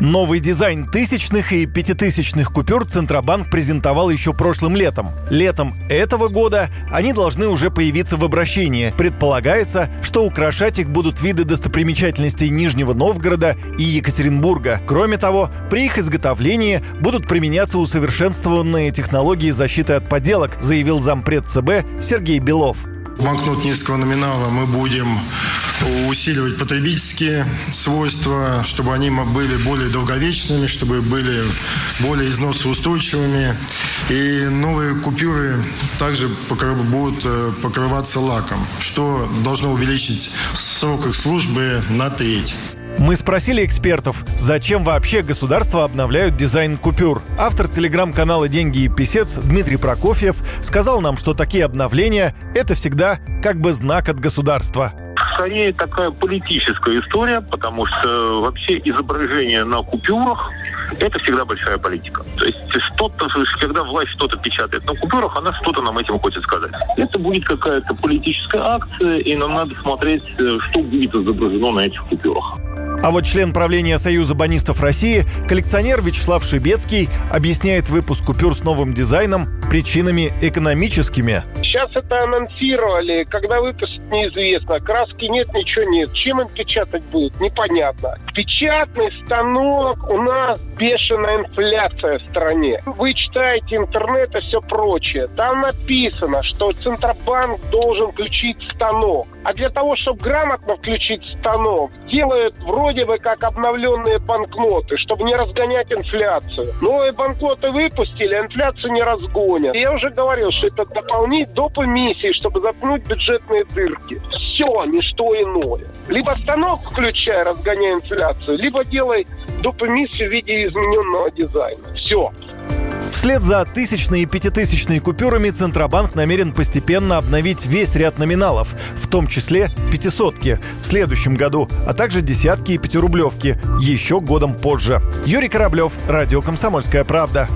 Новый дизайн тысячных и пятитысячных купюр Центробанк презентовал еще прошлым летом. Летом этого года они должны уже появиться в обращении. Предполагается, что украшать их будут виды достопримечательностей Нижнего Новгорода и Екатеринбурга. Кроме того, при их изготовлении будут применяться усовершенствованные технологии защиты от подделок, заявил зампред ЦБ Сергей Белов. Банкнот низкого номинала мы будем усиливать потребительские свойства, чтобы они были более долговечными, чтобы были более износоустойчивыми. И новые купюры также будут э, покрываться лаком, что должно увеличить срок их службы на треть. Мы спросили экспертов, зачем вообще государства обновляют дизайн купюр. Автор телеграм-канала «Деньги и писец» Дмитрий Прокофьев сказал нам, что такие обновления – это всегда как бы знак от государства скорее такая политическая история, потому что вообще изображение на купюрах это всегда большая политика. То есть что-то, когда власть что-то печатает на купюрах, она что-то нам этим хочет сказать. Это будет какая-то политическая акция, и нам надо смотреть, э, что будет изображено на этих купюрах. А вот член правления Союза банистов России, коллекционер Вячеслав Шибецкий, объясняет выпуск купюр с новым дизайном причинами экономическими. Сейчас это анонсировали, когда выпустят неизвестно. Краски нет, ничего нет. Чем им печатать будет, непонятно. Печатный станок у нас бешеная инфляция в стране. Вы читаете интернет и все прочее. Там написано, что Центробанк должен включить станок. А для того, чтобы грамотно включить станок, делают вроде бы как обновленные банкноты, чтобы не разгонять инфляцию. Новые банкноты выпустили, а инфляцию не разгонят. Я уже говорил, что это дополнительно доп. эмиссии, чтобы заткнуть бюджетные дырки. Все, не что иное. Либо станок включай, разгоняя инфляцию, либо делай доп. эмиссию в виде измененного дизайна. Все. Вслед за тысячной и пятитысячной купюрами Центробанк намерен постепенно обновить весь ряд номиналов, в том числе пятисотки в следующем году, а также десятки и пятирублевки еще годом позже. Юрий Кораблев, Радио «Комсомольская правда».